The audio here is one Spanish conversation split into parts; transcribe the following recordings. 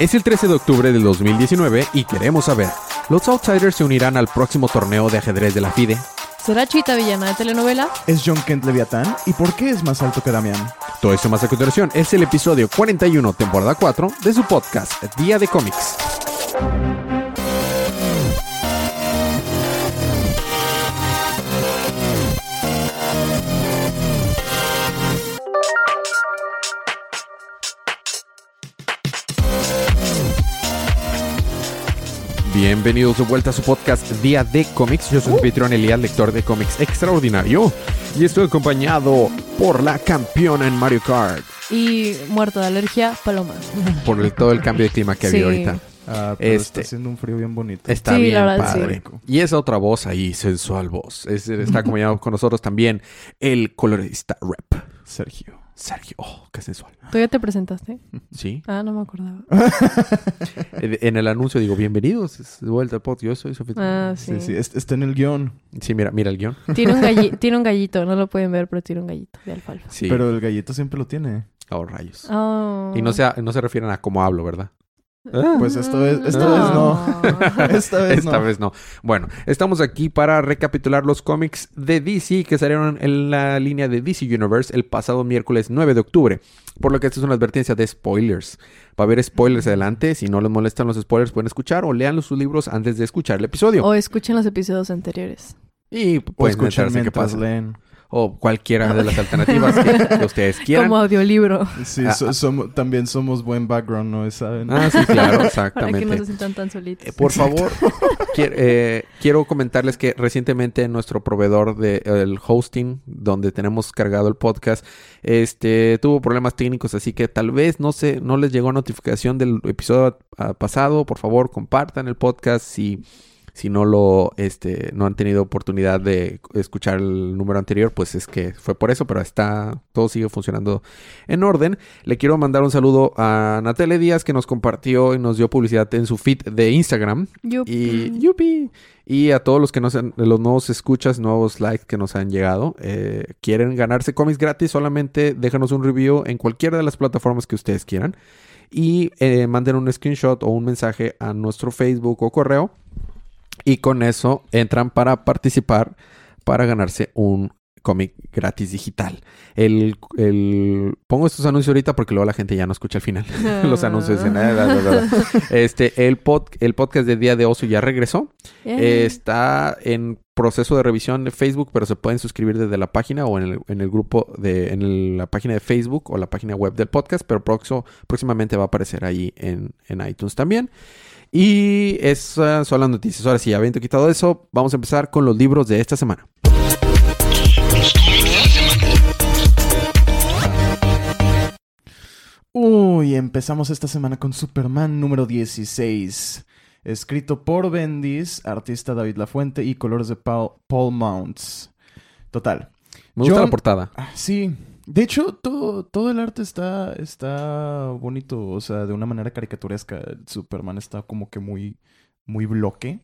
Es el 13 de octubre del 2019 y queremos saber, ¿los Outsiders se unirán al próximo torneo de ajedrez de la FIDE? ¿Será Chita villana de telenovela? ¿Es John Kent Leviatán? ¿Y por qué es más alto que Damián? Todo esto más a continuación es el episodio 41, temporada 4 de su podcast Día de Cómics. Bienvenidos de vuelta a su podcast Día de Cómics. Yo soy su anfitrión Elías, lector de cómics extraordinario. Y estoy acompañado por la campeona en Mario Kart. Y muerto de alergia, Paloma. Por el- todo el cambio de clima que ha habido Sí. ahorita. Ah, pero Este- está haciendo un frío bien bonito. Está Sí, bien la verdad, padre. Y esa otra voz ahí, sensual voz. Es- está acompañado con nosotros también el colorista rep. Sergio. Sergio. Oh, qué sensual. ¿Tú ya te presentaste? Sí. Ah, no me acordaba. En el anuncio digo, bienvenidos es de vuelta al podcast. Yo soy Sofía. Ah, Sí, sí. sí, es- está en el guion. Sí, mira, mira el guion. Tiene, un galli- tiene un gallito, no lo pueden ver, pero tiene un gallito de alfalfa. Sí. Pero el gallito siempre lo tiene. Oh, rayos. Oh. Y no se, no se refieren a cómo hablo, ¿verdad? Pues esta vez, esta No. vez no. Esta vez Esta no. vez no. Bueno, estamos aquí para recapitular los cómics de DC que salieron en la línea de DC Universe el pasado miércoles 9 de octubre. Por lo que esta es una advertencia de spoilers. Va a haber spoilers adelante. Si no les molestan los spoilers, pueden escuchar o lean sus libros antes de escuchar el episodio. O escuchen los episodios anteriores. y O pueden escuchar qué pasa. leen. O cualquiera de las alternativas que, que ustedes quieran. Como audiolibro. Sí, Ah, so- ah. somos- también somos buen background, ¿no? ¿Saben? Ah, sí, claro, Para que exactamente. no se sientan tan solitos. Eh, Por favor, quier- eh, quiero comentarles que recientemente nuestro proveedor de eh, el hosting, donde tenemos cargado el podcast, este tuvo problemas técnicos, así que tal vez no sé, no les llegó notificación del episodio ah, pasado. Por favor, compartan el podcast si si no lo este no han tenido oportunidad de escuchar el número anterior, pues es que fue por eso, pero está todo sigue funcionando en orden. Le quiero mandar un saludo a Natalia Díaz que nos compartió y nos dio publicidad en su feed de Instagram. Yupi. Y yupi. Y a todos los que nos han, los nuevos escuchas, nuevos likes que nos han llegado, eh, quieren ganarse cómics gratis, solamente déjanos un review en cualquiera de las plataformas que ustedes quieran. Y eh, manden un screenshot o un mensaje a nuestro Facebook o correo. Y con eso entran para participar para ganarse un cómic gratis digital. El, el- pongo estos anuncios ahorita porque luego la gente ya no escucha al final. Los anuncios de nada. Este, el, pod- el podcast de Día de Oso ya regresó. Eh, Está en proceso de revisión de Facebook, pero se pueden suscribir desde la página o en el, en el grupo de, en el- la página de Facebook o la página web del podcast, pero proxo- próximamente va a aparecer ahí en, en iTunes también. Y esas son las noticias. Ahora sí, habiendo quitado eso, vamos a empezar con los libros de esta semana. Uy, empezamos esta semana con Superman número 16. Escrito por Bendis, artista David Lafuente y colores de Paul, Paul Mounts. Total. Me gusta la portada. Ah, sí. De hecho, todo, todo el arte está, está bonito. O sea, de una manera caricaturesca. Superman está como que muy, muy bloque.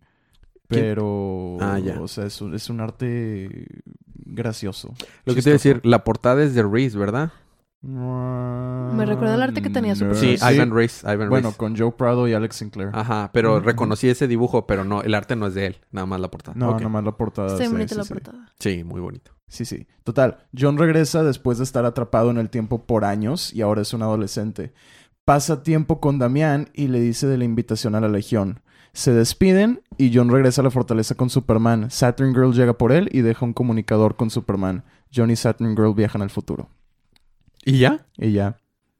Pero, Ah, ya. o sea, es un, es un arte gracioso. Lo que te iba a decir, la portada es de Reese, ¿verdad? Me recuerda el arte que tenía Superman. Sí, Sí. Ivan. Ivan Bueno, con Joe Prado y Alex Sinclair. Ajá, pero reconocí ese dibujo, pero no, el arte no es de él, nada más la portada. No, Ok. nomás la portada. Está sí, bonita sí, la sí. portada. Sí, muy bonito. Sí, sí. Total, John regresa después de estar atrapado en el tiempo por años y ahora es un adolescente. Pasa tiempo con Damián y le dice de la invitación a la Legión. Se despiden y John regresa a la fortaleza con Superman. Saturn Girl llega por él y deja un comunicador con Superman. John y Saturn Girl viajan al futuro. ¿Y ya? Y ya.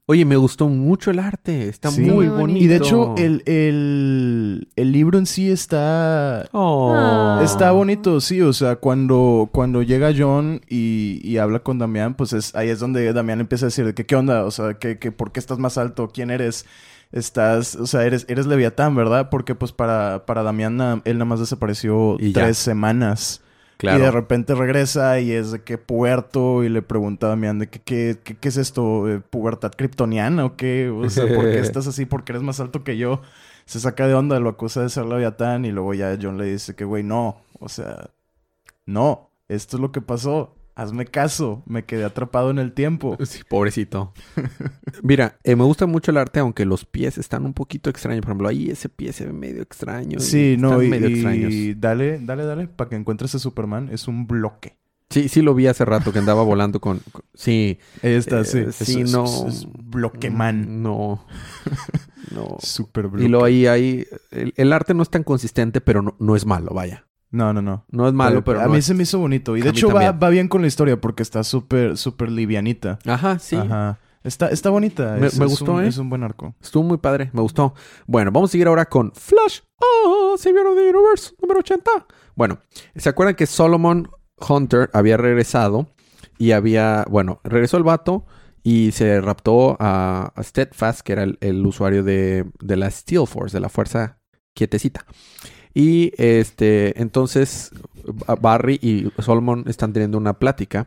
Oye, me gustó mucho el arte. Está Sí. muy bonito. Y de hecho, el, el, el libro en sí está Oh. Está bonito, sí, o sea, cuando, cuando llega John y, y habla con Damián, pues es, ahí es donde Damián empieza a decir de que qué onda, o sea, que, que por qué estás más alto, quién eres, estás, o sea, eres, eres Leviatán, ¿verdad? Porque pues para, para Damián na- él nada más desapareció Y ya. tres semanas. Claro. Y de repente regresa y es de que puerto y le pregunta a Damián de que qué, qué, qué es esto, eh, pubertad kryptoniana o qué, o sea, ¿por qué estás así? Porque eres más alto que yo. Se saca de onda, lo acusa de ser Leviatán y luego ya John le dice que, güey, no, o sea, no, esto es lo que pasó. Hazme caso, me quedé atrapado en el tiempo. Sí, pobrecito. Mira, eh, me gusta mucho el arte, aunque los pies están un poquito extraños. Por ejemplo, ahí ese pie se ve medio extraño. y Sí, no, y, medio y extraños. dale, dale, dale, para que encuentres a Superman, es un bloque. Sí, sí lo vi hace rato que andaba volando con... con- Sí. Ahí está, eh, sí. sí, es, no... Es, es bloqueman. No. No. Super bloque. Y luego ahí, ahí... El, el arte no es tan consistente, pero no, no es malo, vaya. No, no, no. No es malo, pero, a no mí es- se me hizo bonito. Y de hecho va, va bien con la historia porque está súper, súper livianita. Ajá, sí. Ajá. Está, está bonita. Me- es- me es gustó, un- ¿eh? Es un buen arco. Estuvo muy padre, me gustó. Bueno, vamos a seguir ahora con Flash. Ah, Savior of the Universe, número 80. Bueno, ¿se acuerdan que Solomon Hunter había regresado? Y había, bueno, regresó el vato y se raptó a, a Steadfast, que era el, el usuario de, de la Steel Force, de la fuerza quietecita. Y este, entonces Ba- Barry y Solomon están teniendo una plática,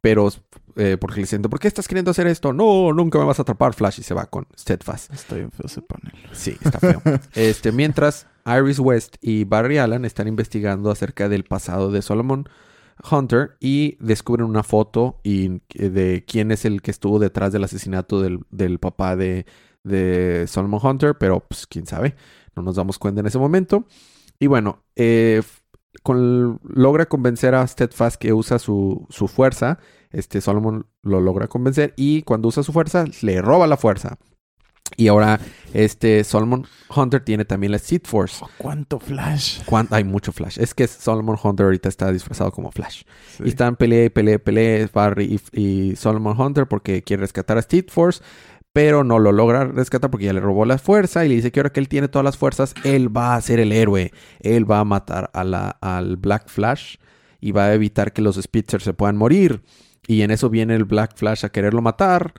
pero eh, porque le dicen, ¿por qué estás queriendo hacer esto? No, nunca me vas a atrapar, Flash, y se va con Steadfast. Está bien feo ese panel. Sí, está feo. este, mientras Iris West y Barry Allen están investigando acerca del pasado de Solomon Hunter y descubren una foto y, eh, de quién es el que estuvo detrás del asesinato del, del papá de, de Solomon Hunter, pero pues quién sabe, no nos damos cuenta en ese momento. Y bueno, eh, con- logra convencer a Steadfast que usa su, su fuerza. Este Solomon lo logra convencer y cuando usa su fuerza le roba la fuerza. Y ahora este Solomon Hunter tiene también la Seed Force. Oh, ¿Cuánto flash? Cuán- Hay mucho Flash. Es que Solomon Hunter ahorita está disfrazado como Flash. Sí. Y están pelea, pelea, pelea Barry y, y Solomon Hunter porque quiere rescatar a Speed Force, pero no lo logra rescatar porque ya le robó la fuerza y le dice que ahora que él tiene todas las fuerzas, él va a ser el héroe. Él va a matar al Black Flash y va a evitar que los Spitzers se puedan morir. Y en eso viene el Black Flash a quererlo matar.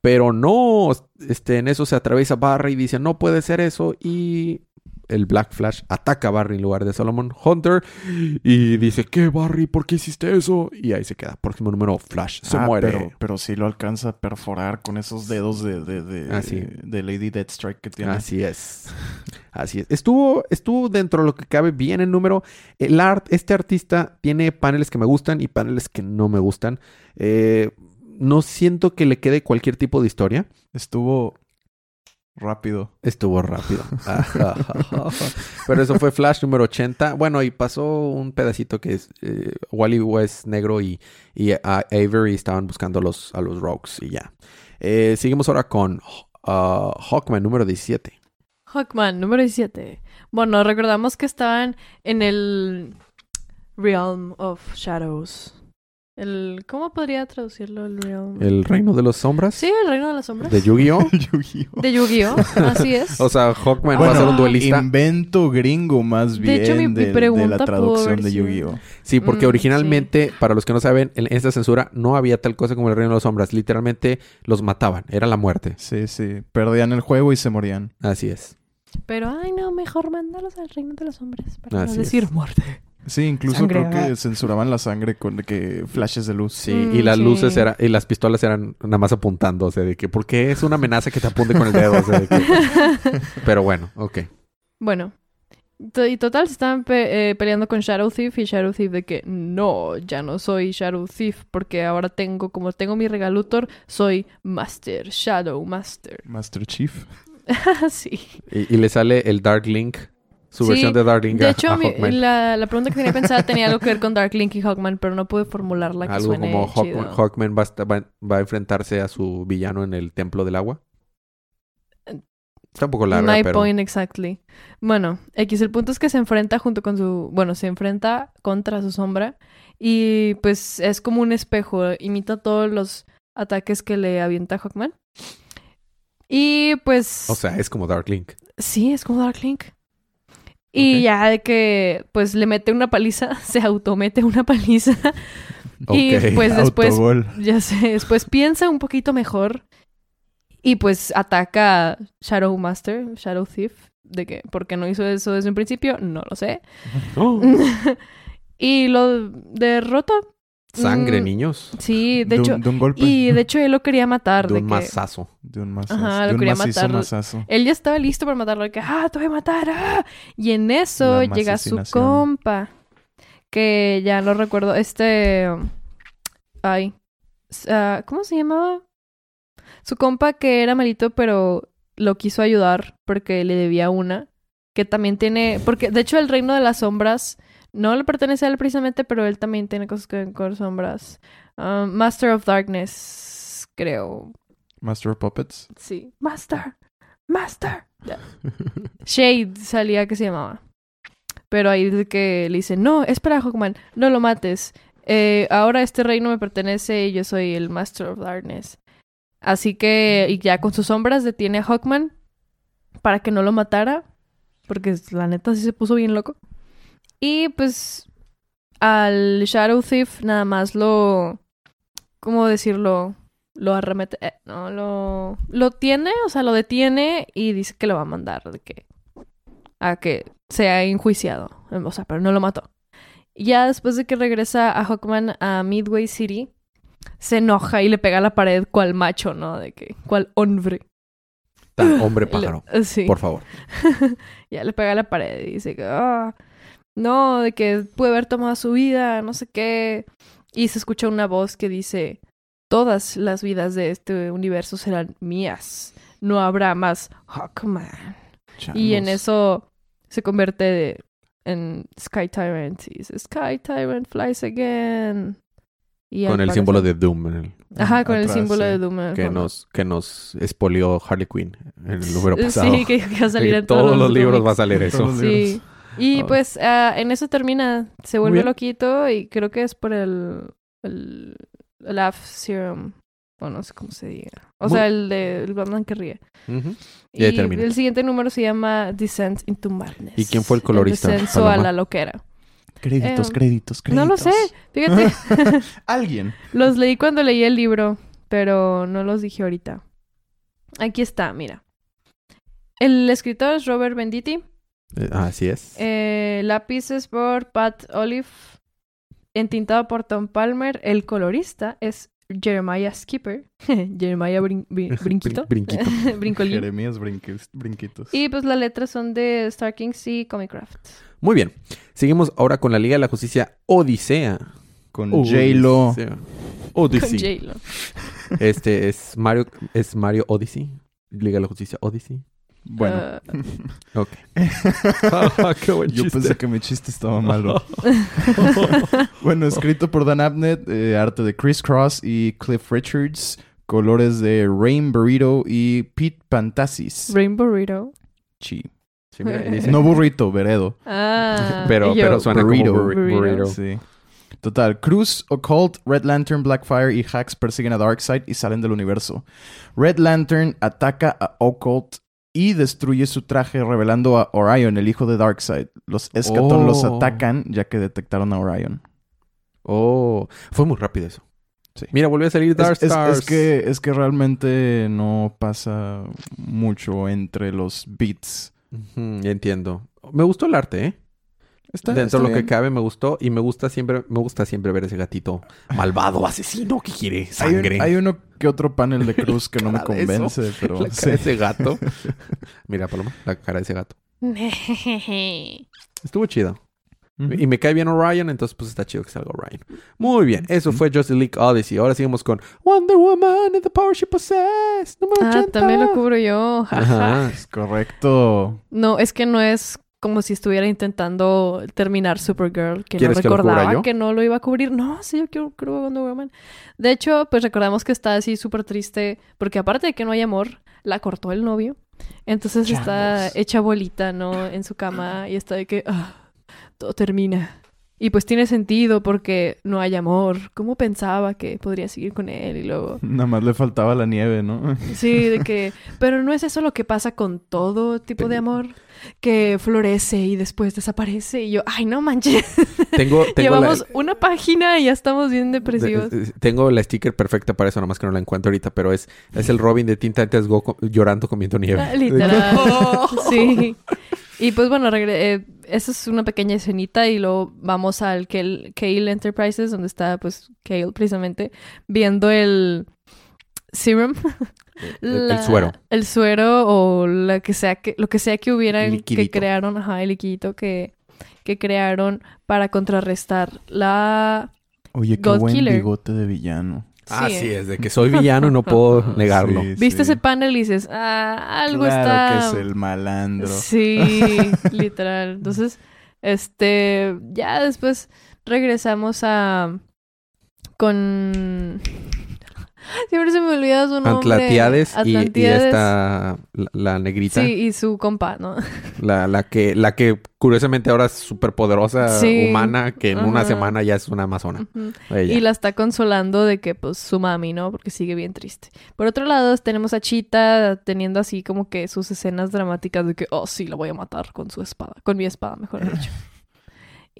Pero no, este, en eso se atraviesa Barry y dice, no puede ser eso. Y el Black Flash ataca a Barry en lugar de Solomon Hunter. Y dice, ¿qué Barry? ¿Por qué hiciste eso? Y ahí se queda. Próximo número, Flash. Se Ah, muere. Pero, pero sí lo alcanza a perforar con esos dedos de, de, de, Ah, de Lady Deathstrike que tiene. Así es. Así es. Estuvo, estuvo dentro de lo que cabe bien el número. El art, este artista tiene paneles que me gustan y paneles que no me gustan. Eh, no siento que le quede cualquier tipo de historia. Estuvo rápido. Estuvo rápido. Pero eso fue Flash número 80. Bueno, y pasó un pedacito que es eh, Wally West negro y, y a Avery estaban buscando a los, a los Rogues y ya. Eh, seguimos ahora con uh, Hawkman número 17. Hawkman, número 17. Bueno, recordamos que estaban en el Realm of Shadows. El, ¿Cómo podría traducirlo el Realm? El reino de las sombras Sí, el Reino de las Sombras. de Yu-Gi-Oh. Yu-Gi-Oh! De Yu-Gi-Oh! Así es. O sea, Hawkman va a ser un duelista. invento gringo más De bien hecho, mi- mi de, de pregunta la pudo traducción de Yu-Gi-Oh! Sí, porque Mm, originalmente, para los que no saben, en esta censura no había tal cosa como el reino de las sombras. Literalmente los mataban. Era la muerte. Sí, sí. Perdían el juego y se morían. Así es. Pero, ay, no, mejor mándalos al Reino de los Hombres. Para Así no decir es. muerte. Sí, incluso Sangre, creo que censuraban la sangre con de que flashes de luz. Sí, Mm, y las sí. luces eran, y las pistolas eran nada más apuntando, o sea, de que, ¿por qué es una amenaza que te apunte con el dedo? O sea, de que- Pero bueno, ok. Bueno. Y total, se estaban pe- eh, peleando con Shadow Thief y Shadow Thief de que no, ya no soy Shadow Thief porque ahora tengo, como tengo mi regalutor, soy Master, Shadow Master. Master Chief. sí. Y, y le sale el Dark Link, su Sí, versión de Dark Link De hecho, a mi- la, la pregunta que tenía pensada tenía algo que ver con Dark Link y Hawkman, pero no pude formularla que Algo como. Hawkman va a, esta- va- va a enfrentarse a su villano en el Templo del Agua. Está un poco larga, My pero... point exactly. Bueno, X, el punto es que se enfrenta junto con su, bueno, se enfrenta contra su sombra y pues es como un espejo, imita todos los ataques que le avienta Hawkman. Y pues O sea, es como Dark Link. sí, es como Dark Link. Y ya de que pues le mete una paliza, se automete una paliza. Y pues después ya sé, después piensa un poquito mejor y pues ataca a Shadow Master, Shadow Thief, de que por qué no hizo eso desde un principio, no lo sé. Oh, y lo derrota. Sangre, Mm, niños. Sí, de hecho, de un golpe. y de hecho él lo quería matar, De de un que mazazo. De un mazazo. Ajá, lo de un quería matar. mazazo. él ya estaba listo para matarlo, de que ah, te voy a matar. ah". Y en eso llega su compa, que ya no recuerdo, este Ay. ah, ¿Cómo se llamaba? Su compa que era malito, pero lo quiso ayudar porque le debía una. Que también tiene. Porque de hecho, el reino de las sombras no le pertenece a él precisamente, pero él también tiene cosas que ver con sombras. Ah, Master of Darkness, creo. Master of Puppets. Sí. Master. Master. Shade salía que se llamaba. Pero ahí de que le dicen, no, espera, Hawkman, no lo mates. Eh, ahora este reino me pertenece y yo soy el Master of Darkness. Así que, y ya con sus sombras detiene a Hawkman para que no lo matara. Porque la neta sí se puso bien loco. Y pues al Shadow Thief nada más lo... ¿Cómo decirlo? Lo arremete... eh, no, lo... Lo tiene, o sea, lo detiene y dice que lo va a mandar de que... A que sea enjuiciado. O sea, pero no lo mató. Ya después de que regresa a Hawkman a Midway City, se enoja y le pega a la pared cual macho, ¿no? De que... Cual hombre. Tan hombre pájaro. Le- sí. Por favor. ya le pega a la pared y dice que, "Ah, no, de que puede haber tomado su vida, no sé qué. Y se escucha una voz que dice, todas las vidas de este universo serán mías. No habrá más Hawkman. Y en eso se convierte de- en Sky Tyrant y dice, Sky Tyrant flies again. Y Con el símbolo de Doom en el- Ajá, con el símbolo sí. de Doom. en el que fondo. nos que nos expolió Harley Quinn en el número Sí, pasado. que, que va a salir en todos los libros va a salir eso. todos Sí. Y pues ah, en eso termina. Se vuelve bien. loquito y creo que es por el, el, el Laugh Serum. O no sé cómo se diga. O Muy- sea, el de el Batman que ríe. Y termina. el siguiente número se llama Descent into Madness. ¿Y quién fue el colorista, descenso Paloma? a la loquera. Créditos, Eh, créditos, créditos. No lo sé. Fíjate. Alguien. los leí cuando leí el libro, pero no los dije ahorita. Aquí está, mira. El escritor es Robert Benditti. Eh, Así es. Eh, lápices por Pat Olive. Entintado por Tom Palmer. El colorista es Jeremiah Skipper. Jeremiah Brin- Brin- Brinquito. Brin- Brinquito. Jeremías brinquis- brinquitos. Y pues las letras son de Star Kings y Comicraft. Muy bien. Seguimos ahora con la Liga de la Justicia Odisea. Con J-Lo. Odisea. Con Odyssey. J-Lo. Este es Mario, es Mario Odyssey. Liga de la Justicia Odyssey. Bueno. Ah, Ok. Qué buen Yo pensé que mi chiste estaba malo. bueno, escrito por Dan Abnett, eh, arte de Chris Cross y Cliff Richards, colores de Rain Burrito y Pete Pantasis. Rainbow Burrito. Sí, mira, ahí dice. No burrito, veredo. Ah. pero, yo, pero suena burrito. como burri- Burrito. burrito. Sí. Total, Cruz, Occult, Red Lantern, Blackfire y Hacks persiguen a Darkseid y salen del universo. Red Lantern ataca a Occult y destruye su traje revelando a Orion, el hijo de Darkseid. Los Escaton Oh. los atacan ya que detectaron a Orion. Oh, fue muy rápido eso. Sí. Mira, volvió a salir Dark Es, Stars. es que, es que realmente no pasa mucho entre los beats. Entiendo. Me gustó el arte, ¿eh? Está, Dentro está de lo que cabe me gustó y me gusta siempre me gusta siempre ver ese gatito malvado asesino que quiere Hay, un- sangre. hay uno que otro panel de Cruz que no me eso. convence, pero la cara sí. de ese gato. Mira, Paloma, la cara de ese gato. Estuvo chido. Y me cae bien Orion, entonces pues está chido que salga Orion. Muy bien, eso fue Justice League Odyssey. Ahora seguimos con Wonder Woman and the Power She Possessed. Número Ah, 80. también lo cubro yo. Ajá. Es correcto. No, es que no es como si estuviera intentando terminar Supergirl, que no ¿Quieres que lo cubra recordaba yo? que no lo iba a cubrir. No, sí, yo quiero quiero Wonder Woman. De hecho, pues recordamos que está así súper triste, porque aparte de que no hay amor, la cortó el novio. Entonces está hecha bolita, ¿no? En su cama y está de que ah, todo termina. Y pues tiene sentido porque no hay amor. ¿Cómo pensaba que podría seguir con él? Y luego, Nada más le faltaba la nieve, ¿no? Sí, de que... Pero no es eso lo que pasa con todo tipo de amor, que florece y después desaparece. Y yo, ay, no manches. Tengo, tengo Llevamos la, una página y ya estamos bien depresivos. de- de- tengo la sticker perfecta para eso, nomás que no la encuentro ahorita, pero es, es el Robin de Teen Titans Go co- llorando comiendo nieve. Ah, Literal. sí. Y pues bueno, eh, esa es una pequeña escenita y luego vamos al Kale, Kale Enterprises, donde está pues Kale precisamente viendo el serum. El- suero. El suero o la que sea que, lo que sea que hubieran que crearon, ajá, el liquidito que, que crearon para contrarrestar la Oye, qué God buen Killer. bigote de villano. Ah, Sí. es de que soy villano y no puedo negarlo. Sí, Viste sí. ese panel y dices, ah, algo claro está... que es el malandro. Sí, literal. Entonces, este, ya después regresamos a con siempre se me olvida su nombre. Atlantiades y, esta la, la negrita, Sí, y su compa, ¿no? la, la que la que curiosamente ahora es súper poderosa Sí. humana que en una semana ya es una amazona. Y la está consolando de que, pues, su mami, ¿no? Porque sigue bien triste. Por otro lado, tenemos a Chita teniendo así como que sus escenas dramáticas de que, oh, sí, la voy a matar con su espada. Con mi espada, mejor dicho.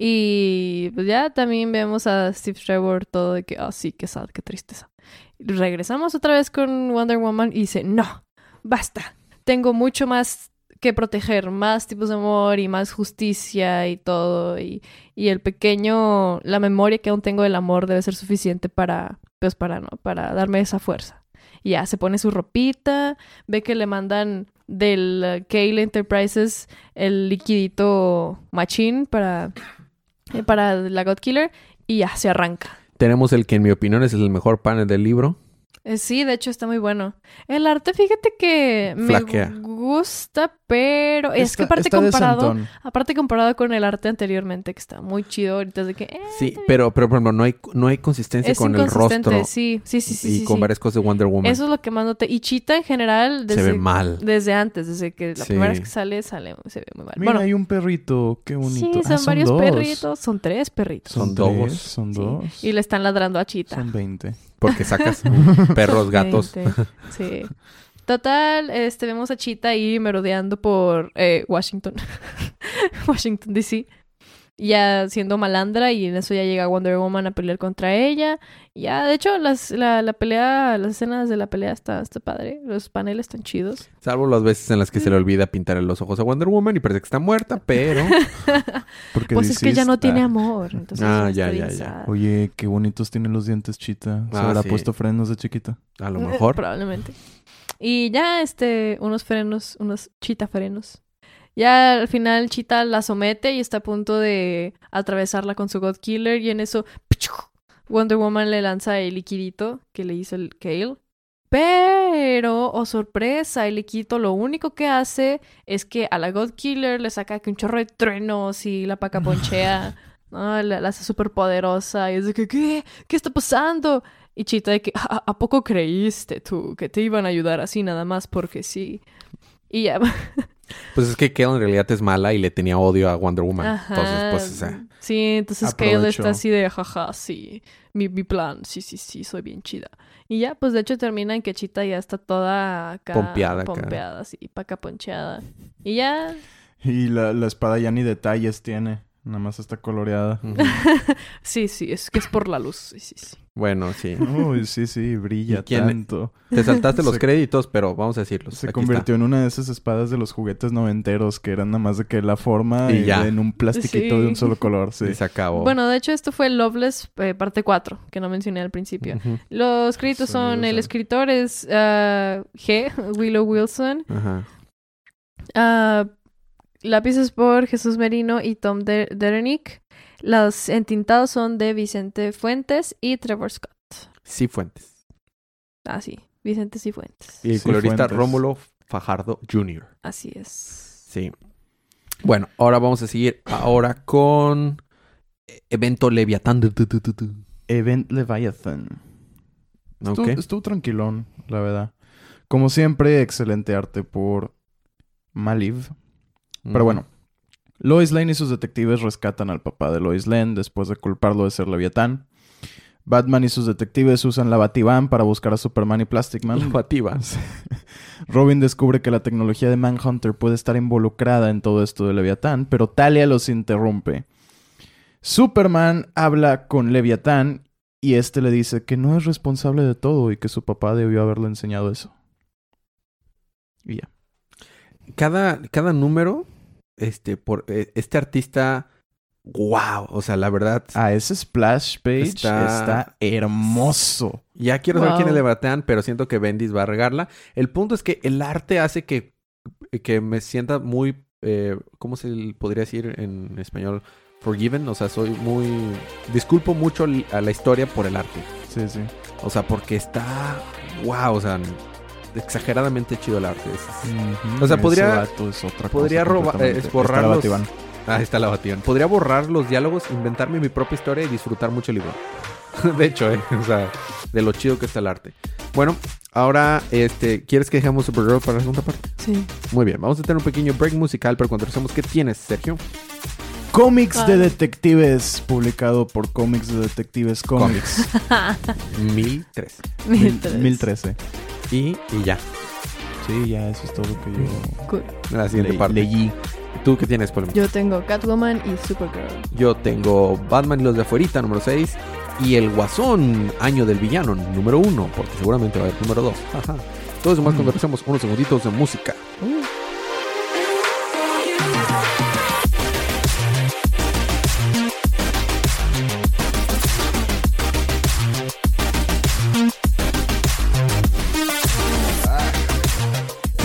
Y pues ya también vemos a Steve Trevor todo de que, oh, sí, qué sad, qué tristeza. Regresamos otra vez con Wonder Woman y dice, no, basta. Tengo mucho más que proteger, más tipos de amor y más justicia y todo. Y, y el pequeño, la memoria que aún tengo del amor debe ser suficiente para, pues para, ¿no? Para darme esa fuerza. Y ya, se pone su ropita, ve que le mandan del Kale Enterprises el liquidito machín para, para la God Killer y ya, se arranca. Tenemos el que en mi opinión es el mejor panel del libro. Eh, Sí, de hecho está muy bueno. El arte, fíjate que me Flaquea. gusta, pero es que aparte comparado, aparte comparado con el arte anteriormente que está muy chido ahorita es de que eh, Sí, pero, pero por ejemplo, no hay, no hay consistencia es con el rostro sí, sí, sí, sí, y sí, con sí. varias cosas de Wonder Woman. Eso es lo que más noté. Y Chita en general desde, Se ve mal. desde antes, desde que la Sí. primera vez que sale, sale, se ve muy mal. Mira, bueno, hay un perrito. Qué bonito. sí, Ah, son, varios dos. perritos, son tres perritos. Son Son, dos. tres, Son Sí. dos. Y le están ladrando a Chita. Son 20. Porque sacas perros, gatos. Sí. Total, este, vemos a Chita ahí merodeando por eh, Washington. Washington, D.C. Ya siendo malandra y en eso ya llega Wonder Woman a pelear contra ella. Ya, de hecho, las, la, la pelea, las escenas de la pelea está, está padre. Los paneles están chidos. Salvo las veces en las que se le olvida pintar los ojos a Wonder Woman y parece que está muerta, pero... Porque Pues es que ya no tiene ah, amor. Entonces Ah, ya, ya, ya. Oye, qué bonitos tienen los dientes, Chita. Se Ah, habrá sí. puesto frenos de chiquita. A lo mejor. Probablemente. Y ya, este, unos frenos, unos chita frenos. Ya al final Chita la somete y está a punto de atravesarla con su God Killer y en eso. Wonder Woman le lanza el liquidito que le hizo el Kale. Pero, oh sorpresa, el liquidito lo único que hace es que a la God Killer le saca que un chorro de truenos y la paca ponchea. ¿no? La, la hace súper poderosa y es de que, ¿qué? ¿Qué está pasando? Y Chita de que, ¿a, a poco creíste tú que te iban a ayudar así nada más porque sí? Y ya. Pues es que Kale en realidad es mala y le tenía odio a Wonder Woman. Ajá. Entonces, pues, o sea... Sí, entonces Kale Aprovechó. está así de, jaja, sí, mi, mi plan, sí, sí, sí, soy bien chida. Y ya, pues de hecho termina en que Chita ya está toda acá, Pompeada acá. pompeada, sí, paca poncheada. Y ya, Y la, la espada ya ni detalles tiene. Nada más está coloreada. sí, sí, es que es por la luz, sí, sí, sí. Bueno, sí. Uy, sí, sí, brilla ¿Y quién- tanto. Te saltaste los Se- créditos, pero vamos a decirlos. Se Aquí convirtió en una de esas espadas de los juguetes noventeros que eran nada más de que la forma Y y ya. en un plastiquito de un solo color. Sí. Y se acabó. Bueno, de hecho esto fue Loveless eh, parte 4, que no mencioné al principio. Los créditos son, el escritor es ah, G, Willow Wilson, Ajá. Lápices por Jesús Merino y Tom De- Derenick. Los entintados son de Vicente Fuentes y Trevor Scott. Sí, Fuentes. Ah, sí. Vicente Cifuentes. Y el Sí, colorista Fuentes. Rómulo Fajardo Jr. Así es. Sí. Bueno, ahora vamos a seguir ahora con eh, evento Leviatán. Event Leviathan. Estuvo, Ok. estuvo tranquilón, la verdad. Como siempre, excelente arte por Maliv. Pero bueno, Lois Lane y sus detectives rescatan al papá de Lois Lane después de culparlo de ser Leviatán. Batman y sus detectives usan la Bativan para buscar a Superman y Plastic Man. Combativa. Robin descubre que la tecnología de Manhunter puede estar involucrada en todo esto de Leviatán, pero Talia los interrumpe. Superman habla con Leviatán y este le dice que no es responsable de todo y que su papá debió haberle enseñado eso. Y ya. Cada, cada número, este, por eh, este artista, wow. O sea, la verdad, Ah, ese splash page Está- está, hermoso. ya quiero saber Wow. quién es Leviatán, pero siento que Bendis va a regarla. El punto es que el arte hace que, que me sienta muy, eh, ¿cómo se podría decir en español? forgiven, o sea, soy muy... Disculpo mucho a la historia por el arte. Sí, sí. O sea, porque está... Wow, o sea, exageradamente chido el arte. Es- O sea, podría- es otra podría cosa roba- completamente. eh, borrar Está la los- Batibán. Ah, está la Batiban. Podría borrar los diálogos, inventarme mi propia historia y disfrutar mucho el libro. de hecho, eh, o sea, de lo chido que está el arte. Bueno, ahora, este, ¿quieres que dejemos Supergirl para la segunda parte? Sí. Muy bien, vamos a tener un pequeño break musical, pero cuando regresemos, ¿qué tienes, Sergio? Cómics de detectives, publicado por Cómics de Detectives Comics. 1003. Mil- Tres. 1013. Y, y ya, Sí, ya, eso es todo lo que yo Cool. la siguiente le- parte. leí. ¿Tú qué tienes, Paul? Yo tengo Catwoman y Supergirl. Yo tengo Batman y los de afuerita, número 6. Y El Guasón, Año del Villano, número 1. Porque seguramente va a haber número 2. Ajá. Todo eso más cuando regresemos unos segunditos de música.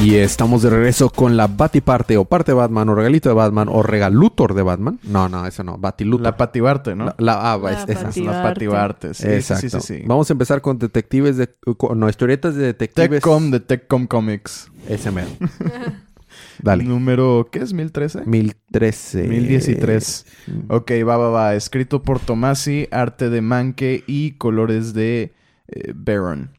Y estamos de regreso con la Batiparte o parte de Batman o regalito de Batman o regalutor de Batman. No, no, eso no. Batilutor. La Patibarte, ¿no? La, la- ah, La es- la Patibarte. Sí, Exacto. sí, sí, sí. sí. Vamos a empezar con detectives de... con- no, historietas de detectives. Techcom de Techcom Comics. Ese mero. Dale. Número, ¿qué es? ¿1013? 1013. 1013. Ok, va, va, va. Escrito por Tomasi, arte de Manke y colores de eh, Baron.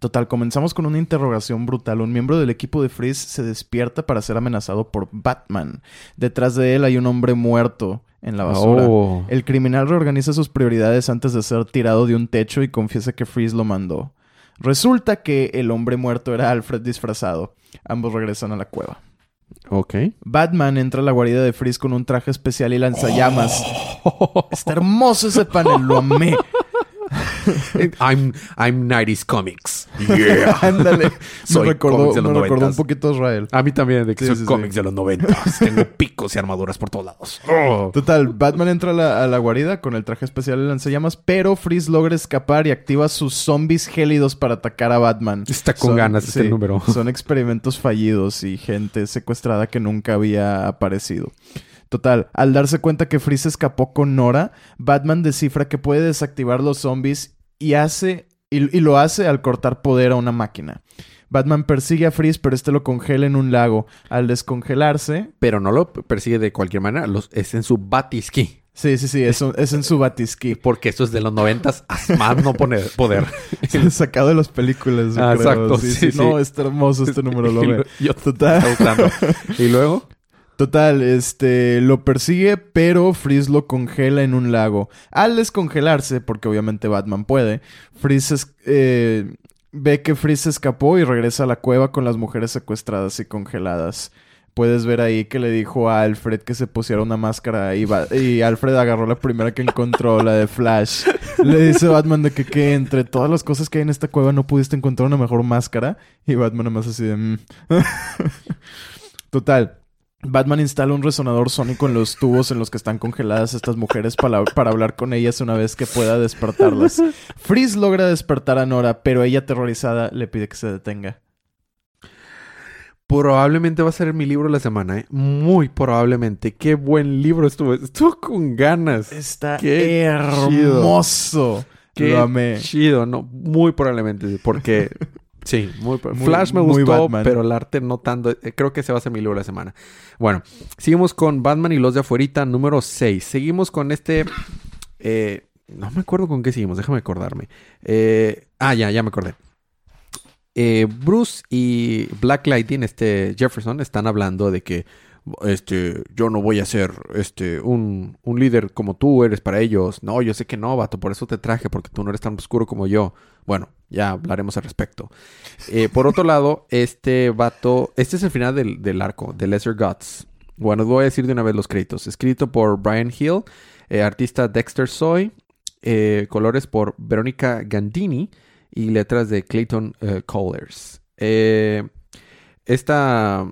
Total, comenzamos con una interrogación brutal. Un miembro del equipo de Freeze se despierta para ser amenazado por Batman. Detrás de él hay un hombre muerto en la basura. Oh. El criminal reorganiza sus prioridades antes de ser tirado de un techo y confiesa que Freeze lo mandó. Resulta que el hombre muerto era Alfred disfrazado. Ambos regresan a la cueva. Ok. Batman entra a la guarida de Freeze con un traje especial y lanzallamas. Está hermoso ese panel, lo amé. I'm, I'm 90s Comics. Yeah. Ándale. Me recordó, de me recordó un 90s. poquito a Israel. A mí también, de que Sí, soy sí, sí. cómics de los 90. Tengo picos y armaduras por todos lados. Oh. Total, Batman entra a la, a la guarida con el traje especial y lanzallamas, pero Freeze logra escapar y activa sus zombies gélidos para atacar a Batman. Está con Son- ganas este número. Son experimentos fallidos y gente secuestrada que nunca había aparecido. Total, al darse cuenta que Freeze escapó con Nora, Batman descifra que puede desactivar los zombies y hace y, y lo hace al cortar poder a una máquina. Batman persigue a Freeze, pero este lo congela en un lago. Al descongelarse, Pero no lo persigue de cualquier manera. Los, es en su batiski. sí, sí, sí, es, un- es en su batisquí. Porque esto es de los 90 más no poner poder. Sacado de las películas. Ah, creo. exacto, Sí, sí, sí. No, está hermoso este número, lo Y ve. Yo Total. Y luego. Total, este lo persigue, pero Freeze lo congela en un lago. Al descongelarse, porque obviamente Batman puede, Freeze eh, ve que Freeze escapó y regresa a la cueva con las mujeres secuestradas y congeladas. Puedes ver ahí que le dijo a Alfred que se pusiera una máscara y, Alfred agarró la primera que encontró, la de Flash. Le dice Batman de que, que entre todas las cosas que hay en esta cueva no pudiste encontrar una mejor máscara. Y Batman nada más así de... "Mm". Total. Batman instala un resonador sónico en los tubos en los que están congeladas estas mujeres para, para hablar con ellas una vez que pueda despertarlas. Freeze logra despertar a Nora, pero ella aterrorizada le pide que se detenga. Probablemente va a ser mi libro de la semana, ¿eh? Muy probablemente. Qué buen libro estuvo. Estuvo con ganas. Está Qué hermoso. Qué Lo amé. chido, ¿no? Muy probablemente. Porque... Sí, muy, Muy- Flash me muy gustó, Batman. pero el arte no tanto. Eh, Creo que ese va a ser mi libro de la semana. Bueno, seguimos con Batman y los de afuerita, número 6. Seguimos con este... eh, no me acuerdo con qué seguimos, déjame acordarme. Eh, ah, ya, ya me acordé. Eh, Bruce y Black Lightning, este Jefferson, están hablando de que este, yo no voy a ser este, un, un líder como tú eres para ellos. No, yo sé que no, vato, por eso te traje, porque tú no eres tan oscuro como yo. Bueno, ya hablaremos al respecto. Eh, por otro lado, este vato, este es el final del, del arco, de Lesser Gods. Bueno, voy a decir de una vez los créditos. Escrito por Brian Hill, eh, artista Dexter Soy, eh, colores por Verónica Gandini y letras de Clayton Colers. Eh, esta,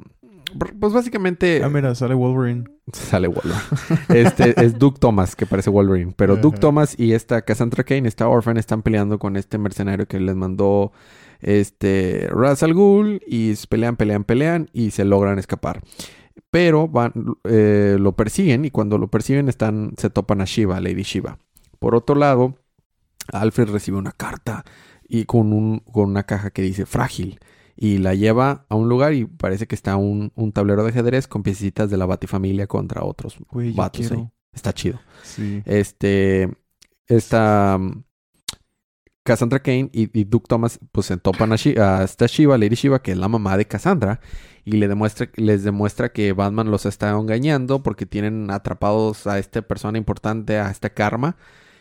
pues básicamente Ah, mira, sale Wolverine. sale Wolverine. Este es Duke Thomas, que parece Wolverine. Pero Duke. Thomas y esta Cassandra Kane, esta Orphan, están peleando con este mercenario que les mandó este Ra's al Ghul y pelean, pelean, pelean y se logran escapar. Pero van, eh, lo persiguen y cuando lo persiguen están, se topan a Shiva, Lady Shiva. Por otro lado, Alfred recibe una carta y con, un, con una caja que dice frágil y la lleva a un lugar y parece que está un, un tablero de ajedrez con piecitas de la Batifamilia contra otros Güey, yo vatos quiero. ahí. Está chido. Sí. Este, esta um, Cassandra Kane y, y Duke Thomas pues se topan a, Shi- a esta Shiva, Lady Shiva, que es la mamá de Cassandra, y le demuestra, les demuestra que Batman los está engañando porque tienen atrapados a esta persona importante, a este karma,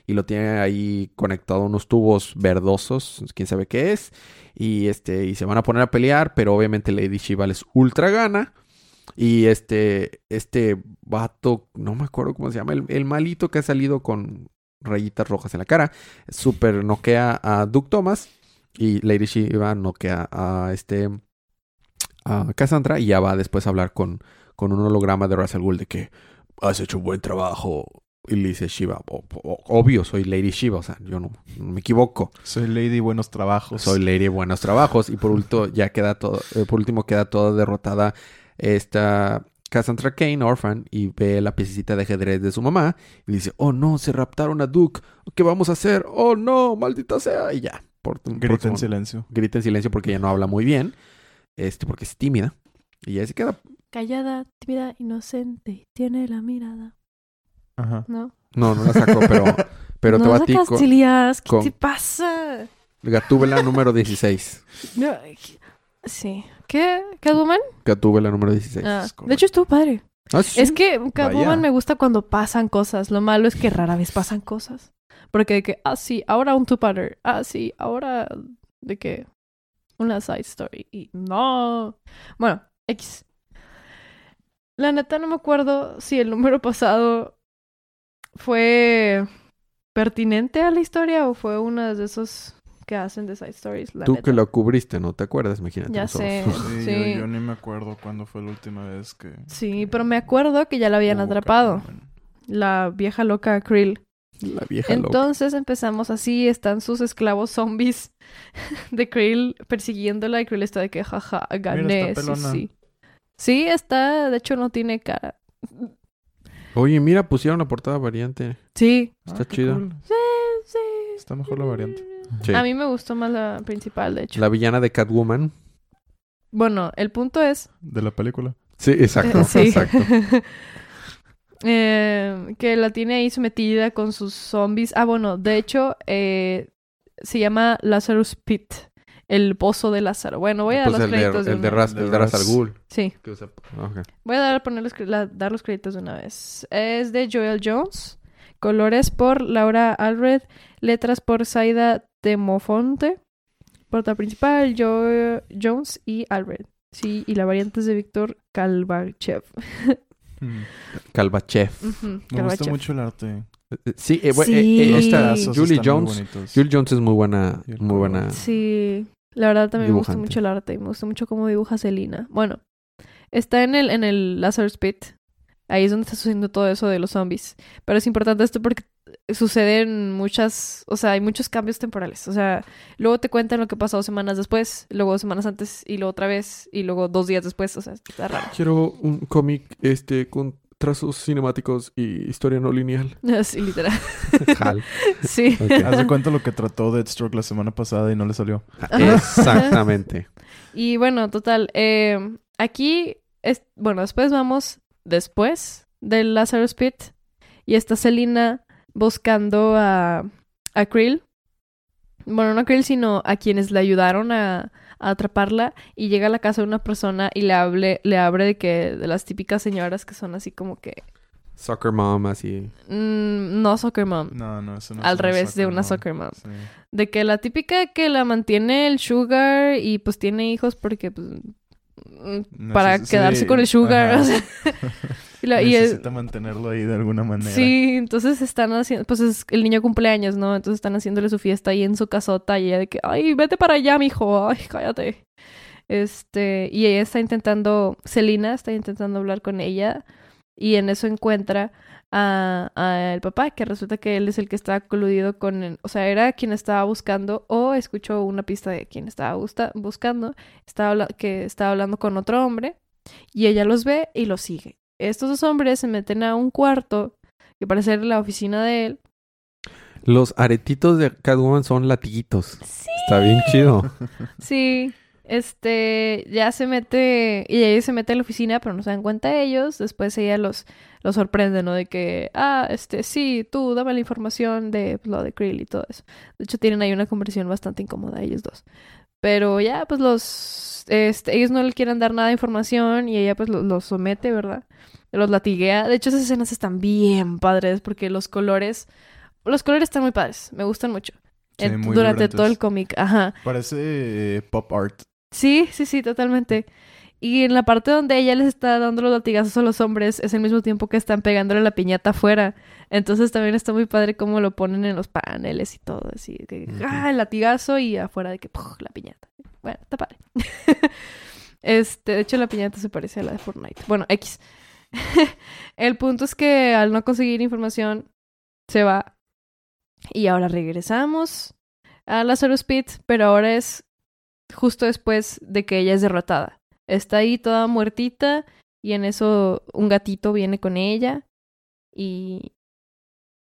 y lo tiene ahí conectado a unos tubos verdosos, quién sabe qué es, y este, y se van a poner a pelear, pero obviamente Lady Shiva les ultra gana. Y este, este vato, no me acuerdo cómo se llama, el, el malito que ha salido con rayitas rojas en la cara, super noquea a Duke Thomas y Lady Shiva noquea a este, a Cassandra y ya va después a hablar con, con un holograma de Ra's al Ghul de que has hecho un buen trabajo. Y le dice Shiva, "O- o- obvio, soy Lady Shiva, o sea, yo no, no me equivoco. Soy Lady Buenos Trabajos. Soy Lady Buenos Trabajos. Y por último, ya queda todo, eh, por último queda toda derrotada esta Cassandra Kane, Orphan, y ve la piecita de ajedrez de su mamá. Y dice, oh no, se raptaron a Duke. ¿Qué vamos a hacer? Oh no, maldita sea. Y ya. Por, Grita por- en silencio. grita en silencio porque ella no habla muy bien. Este, porque es tímida. Y ya se queda. Callada, tímida, inocente, tiene la mirada. Ajá. ¿No? No, no la saco, pero, pero te no con chilias, ¿qué con- te pasa? Gatúbela número 16. No, sí. ¿Qué? ¿Catwoman? Gatúbela número 16. Ah, de hecho, estuvo padre. Ah, sí. Es que Catwoman Vaya. me gusta cuando pasan cosas. Lo malo es que rara vez pasan cosas. Porque de que, ah, sí, ahora un two-parter. Ah, sí, ahora de que una side story. Y no. Bueno, X. La neta no me acuerdo si el número pasado fue pertinente a la historia o fue una de esos que hacen de side stories. La Tú neta. que lo cubriste, ¿no te acuerdas? Imagínate. Ya sé. Sí, Sí. Yo, yo ni me acuerdo cuándo fue la última vez que... Sí, que pero me acuerdo que ya la habían hubo atrapado. La vieja loca Krill. La vieja loca. Entonces empezamos así, están sus esclavos zombies de Krill persiguiéndola y Krill está de que jaja, gané, está sí, pelona. sí. Sí, está, de hecho no tiene cara. Oye, mira, pusieron la portada variante. Sí. Está Ah, chido. cool. Sí, sí. Está mejor la variante. Sí. A mí me gustó más la principal, de hecho. La villana de Catwoman. Bueno, el punto es... De la película. Sí, exacto. eh, sí. Exacto. Eh, que la tiene ahí sometida con sus zombies. Ah, bueno, de hecho, eh, se llama Lazarus Pit. El pozo de Lázaro. Bueno, voy a dar Pues los el de, créditos de, el de Ras, De el de Ra's al Ras. Ghul. Sí. Voy a dar, poner los, cre- la- dar los créditos de una vez. Es de Joel Jones. Colores por Laura Alred. Letras por Saida Temofonte. Portada principal, Joel Jones y Alred. Sí, y la variante es de Víctor Kalbachev. Mm. Kalbachev. Me gusta mucho el arte. Eh, Sí, eh, Sí. eh, eh, esta trazos Julie Jones. Julie Jones es muy buena. El Muy buena. Sí, la verdad también me gusta mucho el arte y me gusta mucho cómo dibuja Selina. Bueno, está en el, en el Lazarus Pit. Ahí es donde está sucediendo todo eso de los zombies. Pero es importante esto porque suceden muchas, o sea, hay muchos cambios temporales. O sea, luego te cuentan lo que pasó dos semanas después, luego dos semanas antes y luego otra vez y luego dos días después. O sea, está raro. Quiero un cómic este con trazos cinemáticos y historia no lineal. Sí, literal. Hal. Sí. Ok. Haz de cuenta lo que trató Deathstroke la semana pasada y no le salió. Exactamente. Y bueno, total, eh, aquí, es, bueno, después vamos, después del Lazarus Pit, y está Selina buscando a, a Krill. Bueno, no a Krill, sino a quienes le ayudaron a, a atraparla, y llega a la casa de una persona y le, hable, le abre de que, de las típicas señoras que son así como que, Soccer mom, así. mm, no soccer mom. No, no, eso no es Al revés de una mom. soccer mom. Sí. De que la típica que la mantiene el sugar y pues tiene hijos porque pues mm, para quedarse sí, con el sugar. ajá. o sea. y la- y el- Necesita mantenerlo ahí de alguna manera. sí, entonces están haciendo, pues es el niño cumpleaños, ¿no? Entonces están haciéndole su fiesta ahí en su casota y ella de que, ay, vete para allá, mijo, ay, cállate. Este, y ella está intentando, Celina está intentando hablar con ella y en eso encuentra a, a el papá, que resulta que él es el que está coludido con, el- o sea, era quien estaba buscando o escuchó una pista de quien estaba buscando, estaba que estaba hablando con otro hombre Y ella los ve y los sigue. Estos dos hombres se meten a un cuarto que parece ser la oficina de él. Los aretitos de Catwoman son latiguitos. Está bien chido. Sí, este, ya se mete, y ella se mete a la oficina, pero no se dan cuenta ellos. Después ella los, los sorprende, ¿no? De que, ah, este, sí, tú dame la información de pues, lo de Krill y todo eso. De hecho, tienen ahí una conversación bastante incómoda ellos dos. Pero ya, pues los, este, ellos no le quieren dar nada de información y ella pues los los somete, ¿verdad? Los latiguea. De hecho, esas escenas están bien padres porque los colores, los colores están muy padres, me gustan mucho. Sí, durante vibrantes. todo el cómic, ajá. Parece eh, pop art. Sí, sí, sí, totalmente. Y en la parte donde ella les está dando los latigazos a los hombres es el mismo tiempo que están pegándole la piñata afuera. Entonces también está muy padre cómo lo ponen en los paneles y todo. Así que, ah, el latigazo y afuera de que, la piñata. Bueno, está padre. este, de hecho la piñata se parece a la de Fortnite. Bueno, X. el punto es que al no conseguir información se va. Y ahora regresamos a Lazarus Pit, pero ahora es justo después de que ella es derrotada. Está ahí toda muertita y en eso un gatito viene con ella y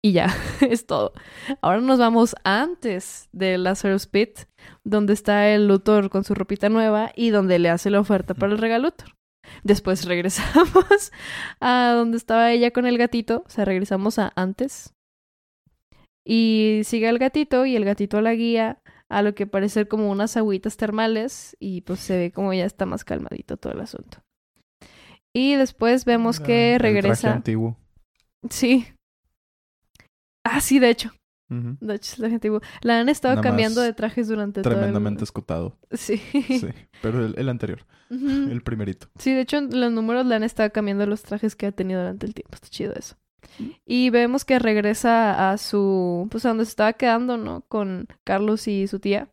y ya, es todo. Ahora nos vamos antes de Lazarus Pit, donde está el Luthor con su ropita nueva y donde le hace la oferta para el regalutor. Después regresamos a donde estaba ella con el gatito, o sea, regresamos a antes. Y sigue el gatito y el gatito la guía a lo que parece como unas agüitas termales y pues se ve como ya está más calmadito todo el asunto. Y después vemos que el traje regresa. antiguo. Sí. Ah, sí, de hecho. Ujú. De hecho, es la gente La han estado Nada cambiando de trajes durante todo Tremendamente el... escotado. Sí. Sí. Pero el, el anterior. El primerito. Sí, de hecho, los números le han estado cambiando los trajes que ha tenido durante el tiempo. Está chido eso. Y vemos que regresa a su... Pues a donde se estaba quedando, ¿no? Con Carlos y su tía.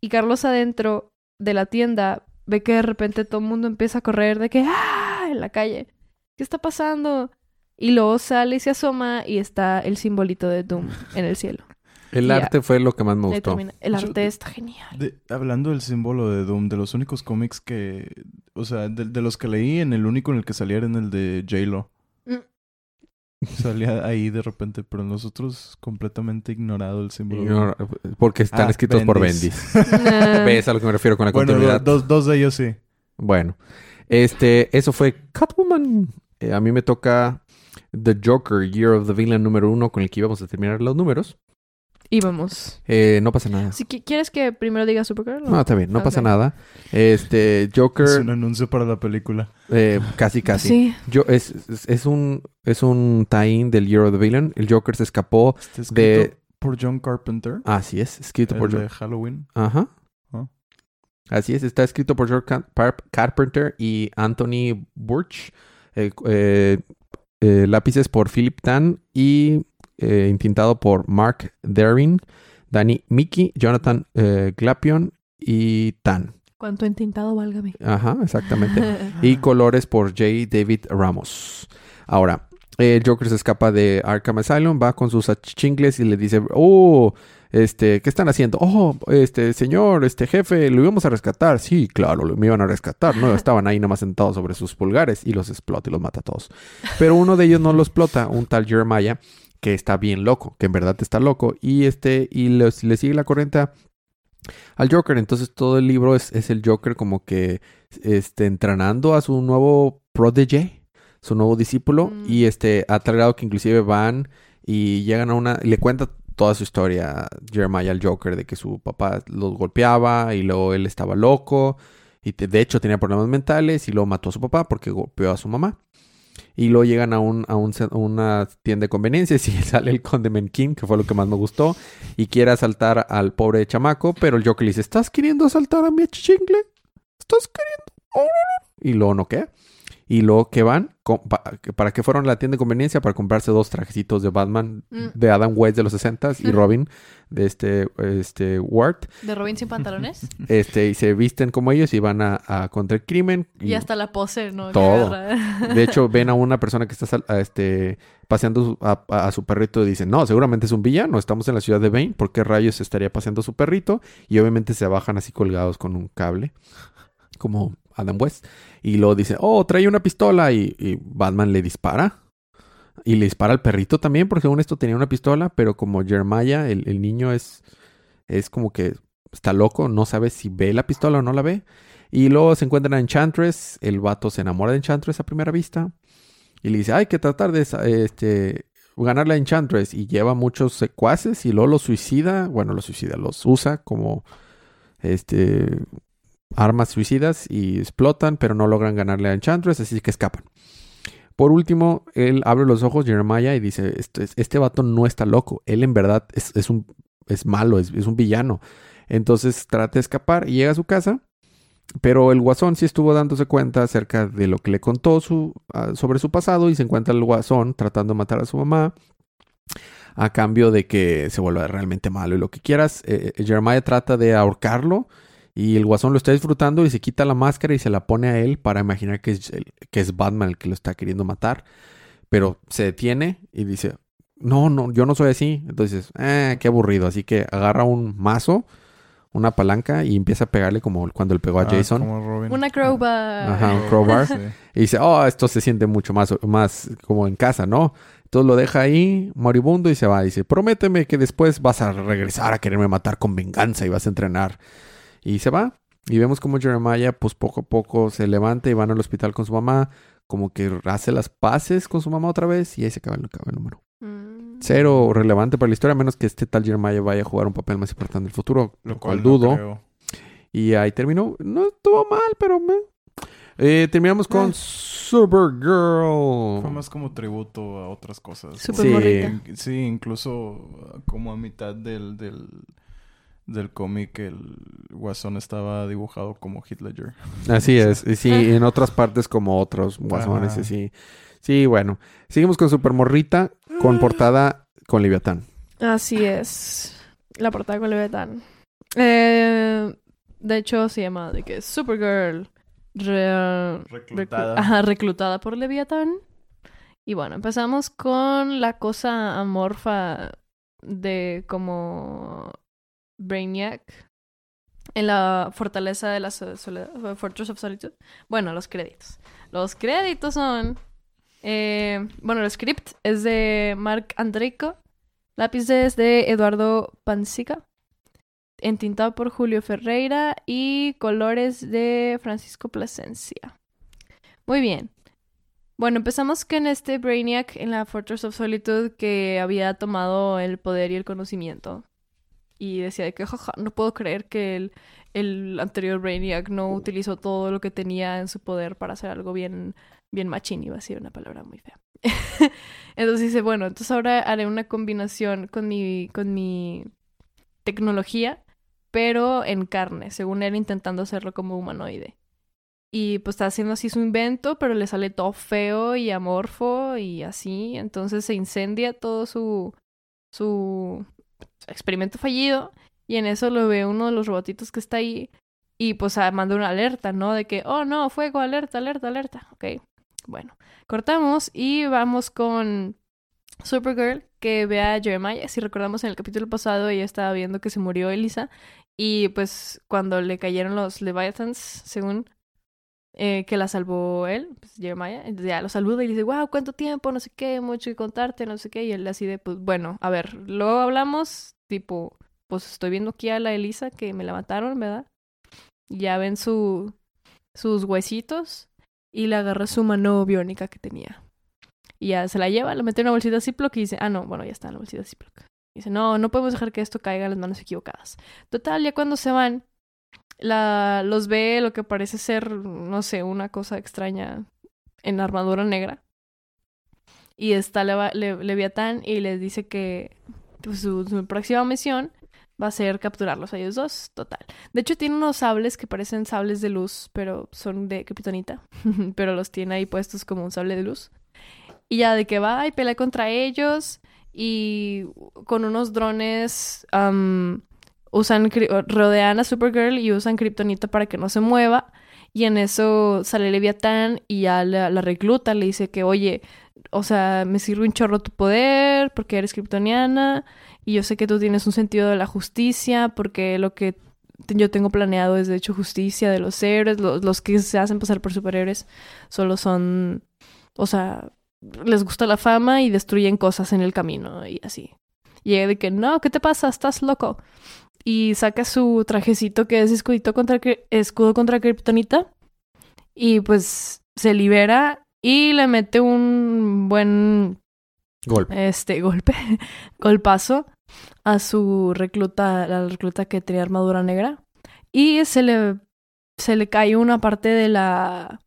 Y Carlos adentro de la tienda ve que de repente todo el mundo empieza a correr de que ¡ah! en la calle. ¿Qué está pasando? Y luego sale y se asoma y está el simbolito de Doom en el cielo. El arte fue lo que más me gustó. El Yo- arte está genial. De- hablando del símbolo de Doom, de los únicos cómics que... O sea, de, de los que leí, en el único en el que salía era en el de J-Lo. Mm. Salía ahí de repente, pero en los otros completamente ignorado el símbolo. de No, Doom. porque están Ah, escritos por Bendis. Bendis. Nah. ¿Ves a lo que me refiero con la Bueno, continuidad? dos, dos de ellos sí. Bueno, este, eso fue Catwoman. Eh, a mí me toca The Joker, Year of the Villain número uno, con el que íbamos a terminar los números. Y vamos. Eh, no pasa nada. Si qui- quieres que primero diga Supergirl. o- No, está bien, no pasa Ok. nada. Este, Es Joker, un anuncio para la película. eh, casi, casi. Sí. Yo, es, es, es un, es un tie-in del Year of the Villain. El Joker se escapó Está escrito de... por John Carpenter. Así es, escrito el por... de Jo- Halloween. Ajá. Ah. Así es, está escrito por George Car- Par- Carpenter y Anthony Burch. Eh, eh, eh, lápices por Philip Tan y eh, intintado por Mark Daring, Danny Mickey, Jonathan eh, Glapion y Tan. Cuánto entintado, válgame. Ajá, exactamente. y colores por J. David Ramos. Ahora, el Joker se escapa de Arkham Asylum, va con sus achingles y le dice, oh, este, ¿qué están haciendo? Oh, este, señor, este jefe, lo íbamos a rescatar. Sí, claro, lo, me iban a rescatar, ¿no? Estaban ahí nomás sentados sobre sus pulgares y los explota y los mata a todos. Pero uno de ellos no lo explota, un tal Jeremiah, que está bien loco, que en verdad está loco, y este, y le, le sigue la corriente al Joker. Entonces todo el libro es, es el Joker como que este, entrenando a su nuevo protege, su nuevo discípulo, Mm. y este, a tal grado que inclusive van y llegan a una, le cuenta toda su historia Jeremiah al Joker de que su papá los golpeaba y luego él estaba loco y de hecho tenía problemas mentales y luego mató a su papá porque golpeó a su mamá. Y luego llegan a, un, a, un a una tienda de conveniencias y sale el conde King, que fue lo que más me gustó, y quiere asaltar al pobre chamaco, pero el Joker le dice, ¿estás queriendo asaltar a mi chingle? ¿Estás queriendo? Oh, no, no". Y luego no qué. Y luego que van, ¿para qué fueron a la tienda de conveniencia? Para comprarse dos trajecitos de Batman Mm. de Adam West de los 60 y. Robin. De este, este Ward. ¿De Robin sin pantalones? Este, y se visten como ellos y van a, a contra el crimen. y hasta la pose, ¿no? Todo. De hecho, ven a una persona que está a este, paseando a- a su perrito y dicen, no, seguramente es un villano, estamos en la ciudad de Bane, ¿por qué rayos estaría paseando su perrito? Y obviamente se bajan así colgados con un cable, como Adam West. Y luego dice, oh, trae una pistola. Y, Batman le dispara. Y le dispara al perrito también, porque según esto tenía una pistola, pero como Jeremiah, el, el niño es, es como que está loco, no sabe si ve la pistola o no la ve. Y luego se encuentran a Enchantress, el vato se enamora de Enchantress a primera vista. Y le dice, hay que tratar de este, ganarle a Enchantress. Y lleva muchos secuaces y luego los suicida, bueno, los suicida, los usa como este, armas suicidas y explotan, pero no logran ganarle a Enchantress, así que escapan. Por último, él abre los ojos, Jeremiah, y dice, este, este vato no está loco, él en verdad es, un, es malo, es, un villano. Entonces trata de escapar y llega a su casa, pero el guasón sí estuvo dándose cuenta acerca de lo que le contó uh, sobre su pasado y se encuentra el guasón tratando de matar a su mamá a cambio de que se vuelva realmente malo y lo que quieras. Eh, Jeremiah trata de ahorcarlo y el guasón lo está disfrutando y se quita la máscara y se la pone a él para imaginar que es, que es Batman el que lo está queriendo matar. Pero se detiene y dice, no, no, yo no soy así. Entonces, eh, qué aburrido. Así que agarra un mazo, una palanca y empieza a pegarle como cuando le pegó a Ah, Jason. como Robin. Una crowbar. Ajá, un crowbar. Sí. Y dice, oh, esto se siente mucho más, más como en casa, ¿no? Entonces lo deja ahí, moribundo, y se va. Dice, prométeme que después vas a regresar a quererme matar con venganza y vas a entrenar. Y se va. Y vemos como Jeremiah, pues poco a poco se levanta y van al hospital con su mamá. Como que hace las paces con su mamá otra vez. Y ahí se acaba el, acaba el número. Mm. Cero relevante para la historia, a menos que este tal Jeremiah vaya a jugar un papel más importante en el futuro. Lo cual no dudo. creo. Y ahí terminó. No estuvo mal, pero... meh. Eh, terminamos con Eh. Supergirl. Fue más como tributo a otras cosas. Super Sí. Sí, incluso como a mitad del, del, del cómic el guasón estaba dibujado como Heath Ledger. Así es. Y sí, en otras partes como otros guasones. Ajá. Sí. Sí, bueno. Seguimos con Super Morrita con portada con Leviatán. Así es. La portada con Leviatán. Eh, de hecho, se llama de que Supergirl. re- Reclutada. reclu- ajá, reclutada por Leviatán. Y bueno, empezamos con la cosa amorfa de como Brainiac en la fortaleza de la soledad, Fortress of Solitude. Bueno, los créditos. Los créditos son... eh, bueno, el script es de Mark Andrico. Lápices de Eduardo Pansica. Entintado por Julio Ferreira. Y colores de Francisco Plasencia. Muy bien. Bueno, empezamos con este Brainiac en la Fortress of Solitude que había tomado el poder y el conocimiento. Y decía de que, jaja, no puedo creer que el, el anterior Brainiac no utilizó todo lo que tenía en su poder para hacer algo bien, bien machín. Iba a ser una palabra muy fea. entonces dice, bueno, entonces ahora haré una combinación con mi, con mi tecnología, pero en carne, según él intentando hacerlo como humanoide. Y pues está haciendo así su invento, pero le sale todo feo y amorfo y así. Entonces se incendia todo su, su experimento fallido. Y en eso lo ve uno de los robotitos que está ahí. Y pues ah, manda una alerta, ¿no? De que, oh no, fuego, alerta, alerta, alerta. Ok, bueno. Cortamos y vamos con Supergirl, que ve a Jeremiah. Si recordamos en el capítulo pasado, ella estaba viendo que se murió Elisa. Y pues cuando le cayeron los Leviathans, según eh, que la salvó él, pues Jeremiah, entonces ya lo saluda y le dice, wow, ¿cuánto tiempo? No sé qué, mucho que contarte, no sé qué. Y él así de, pues bueno, a ver, luego hablamos, tipo, pues estoy viendo aquí a la Elisa que me la mataron, ¿verdad? Ya ven su, sus huesitos y le agarra su mano biónica que tenía. Y ya se la lleva, la mete en una bolsita Ziploc y dice, ah, no, bueno, ya está en la bolsita Ziploc. Dice, no, no podemos dejar que esto caiga en las manos equivocadas. Total, ya cuando se van, la, los ve lo que parece ser, no sé, una cosa extraña en armadura negra. Y está Leva- Le- Leviatán y les dice que pues, su, próxima misión va a ser capturarlos a ellos dos, total. De hecho, tiene unos sables que parecen sables de luz, pero son de kriptonita. pero los tiene ahí puestos como un sable de luz. Y ya de que va y pelea contra ellos y con unos drones usan rodean a Supergirl y usan kriptonita para que no se mueva. Y en eso sale Leviatán y ya la, recluta, le dice que, oye, o sea, me sirve un chorro tu poder porque eres kryptoniana y yo sé que tú tienes un sentido de la justicia porque lo que yo tengo planeado es de hecho justicia de los héroes, los, los que se hacen pasar por superhéroes solo son, o sea, les gusta la fama y destruyen cosas en el camino y así. Y de que, no, ¿qué te pasa? Estás loco. Y saca su trajecito que es escudito contra, escudo contra Kryptonita. Y pues se libera y le mete un buen Golpe. este golpe, golpazo a su recluta, la recluta que tenía armadura negra. Y se le, se le cae una parte de la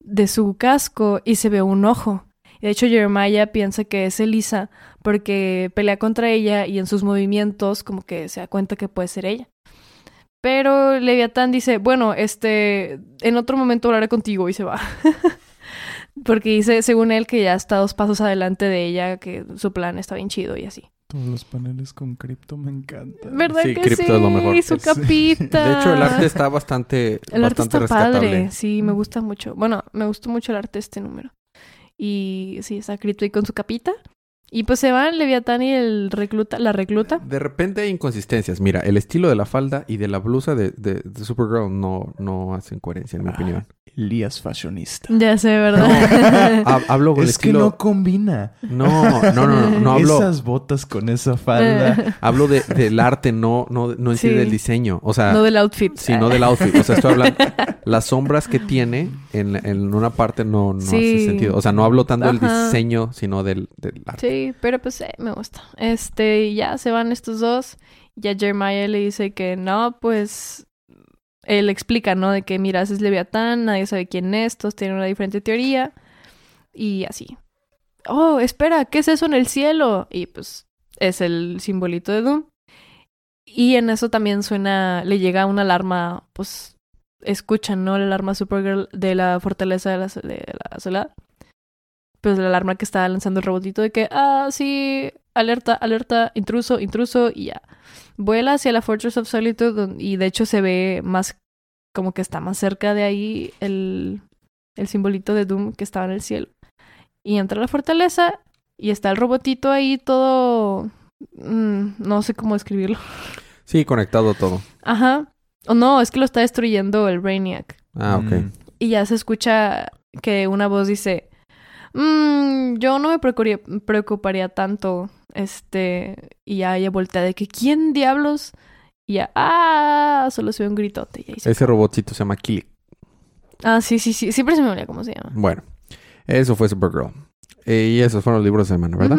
de su casco y se ve un ojo. De hecho, Jeremiah piensa que es Elisa porque pelea contra ella y en sus movimientos como que se da cuenta que puede ser ella. Pero Leviatán dice, bueno, este, en otro momento hablaré contigo y se va. porque dice, según él, que ya está dos pasos adelante de ella, que su plan está bien chido y así. Todos los paneles con cripto me encantan. ¿Verdad Sí, que Crypto sí? es lo mejor. Su capita. De hecho, el arte está bastante, El arte está rescatable. padre, sí, me gusta mucho. Bueno, me gustó mucho el arte de este número. Y sí, está ahí con su capita. Y pues se van Leviatán y el recluta, la recluta. De repente hay inconsistencias. Mira, el estilo de la falda y de la blusa de, de- de Supergirl no, no hacen coherencia, en mi Ah. opinión. Elías fashionista. Ya sé, ¿verdad? Ha- hablo con el Es que no combina. No, no, no, no, no hablo, Esas botas con esa falda. hablo de, del arte, no, no, no en sí Sí. del diseño. O sea, no del outfit. sino del outfit. O sea, estoy hablando... Las sombras que tiene en, la- en una parte no, no hace Sí. sentido. O sea, no hablo tanto del diseño, sino del, del arte. Sí, pero pues eh, me gusta. Este, y ya se van estos dos. Ya Jeremiah le dice que no, pues él explica, ¿no? De que mira, ese es Leviatán, nadie sabe quién es, todos tienen una diferente teoría. Y así. Oh, espera, ¿qué es eso en el cielo? Y pues es el simbolito de Doom. Y en eso también suena, le llega una alarma, pues escuchan, ¿no? La alarma Supergirl de la fortaleza de la, de la soledad. Pues la alarma que está lanzando el robotito de que, ah, sí, alerta, alerta, intruso, intruso, y ya. Vuela hacia la Fortress of Solitude y de hecho se ve más, como que está más cerca de ahí el, el simbolito de Doom que estaba en el cielo. Y entra a la fortaleza y está el robotito ahí todo... mm, no sé cómo describirlo. Sí, conectado todo. Ajá. O no, es que lo está destruyendo el Brainiac. Ah, ok. Mm. Y ya se escucha que una voz dice, "Mm, yo no me preocuparía, preocuparía tanto, este, y ya ella voltea de que, ¿quién diablos? Y ya, ah, solo se ve un gritote. Y ahí se Ese robotcito se llama Killy. Ah, sí, sí, sí, siempre se me olvida cómo se llama. Bueno, eso fue Supergirl. Eh, y esos fueron los libros de semana, ¿verdad?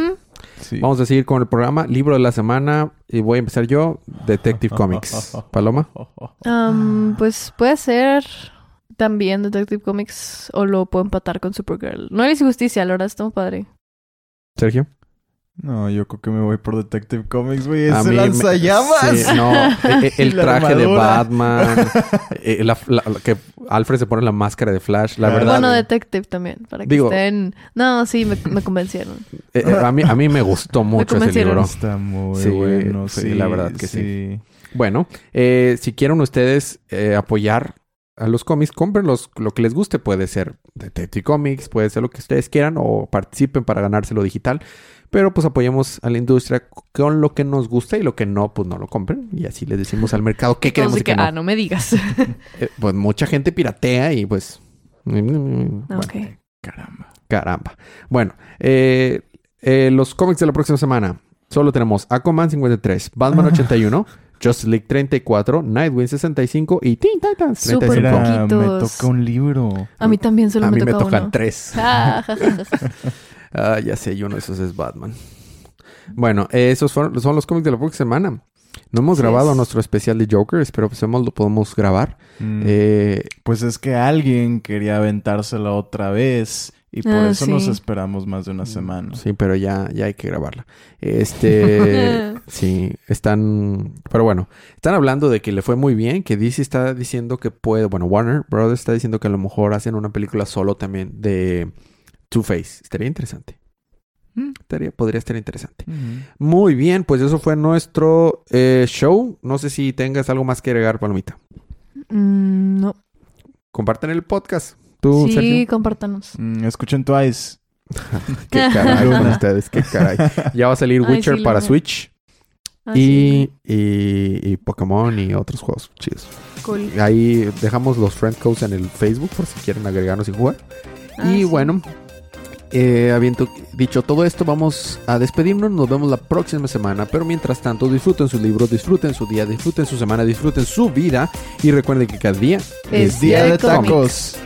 Sí. Vamos a seguir con el programa. Libro de la semana. Y voy a empezar yo. Detective Comics. Paloma. Pues puede ser también Detective Comics o lo puedo empatar con Supergirl. No le hice justicia, la verdad está muy padre. Sergio. No, yo creo que me voy por Detective Comics, güey. A Es mí el me- lanzallamas. sí, no, e- e- el traje de. Batman. eh, la- la- la- que Alfred se pone la máscara de Flash. La verdad. Bueno. Detective también, para que Digo- estén... No, sí, me, me convencieron. eh, eh, a, mí, a mí me gustó mucho ese libro. Está muy Sí, bueno. sí, Sí, la verdad que sí. Bueno, eh, si quieren ustedes eh, apoyar a los cómics, compren los, lo que les guste. Puede ser Detective Comics, puede ser lo que ustedes quieran o participen para ganárselo digital. Pero pues apoyemos a la industria con lo que nos gusta y lo que no, pues no lo compren. Y así les decimos al mercado qué queremos de y que, no. ah, no me digas. Eh, pues mucha gente piratea y pues... bueno, ok. Caramba. Caramba. Bueno, eh, eh, los cómics de la próxima semana. Solo tenemos Aquaman 53, Batman 81, Justice League 34, Nightwing 65 y Teen Titans Súper 35. Mira, me poquitos. toca un libro. A mí también solo A me mí me toca tocan uno. tres. Ah, ja, ja, ja, ja. Ah, ya sé, y uno de esos es Batman. Bueno, eh, esos fueron- son los cómics de la próxima semana. No hemos grabado es. nuestro especial de Joker, espero que lo podemos grabar. Mm, Eh, Pues es que alguien quería aventársela otra vez. Y por Ah, eso sí. nos esperamos más de una semana. Sí, pero ya, ya hay que grabarla. Este, sí, están, pero bueno, están hablando de que le fue muy bien, que DC está diciendo que puede, bueno, Warner Brothers está diciendo que a lo mejor hacen una película solo también de Two-Face. Estaría interesante. Mm. Estaría- podría estar interesante. Muy bien, pues eso fue nuestro eh, show. No sé si tengas algo más que agregar, Palomita. Mm, no. Compartan el podcast. Tú, Sí, Sergio. compártanos. Mm, escuchen Twice. Qué caray con ustedes, qué caray. Ya va a salir Ay, Witcher sí, para. Switch. Ah, sí. y, y, y Pokémon y otros juegos chidos. Cool. Ahí dejamos los friend codes en el Facebook por si quieren agregarnos y jugar. Ah, y sí. bueno, eh, habiendo dicho todo esto, vamos a despedirnos. Nos vemos la próxima semana. Pero mientras tanto, disfruten sus libros, disfruten su día, disfruten su semana, disfruten su vida. Y recuerden que cada día Es Día de tacos.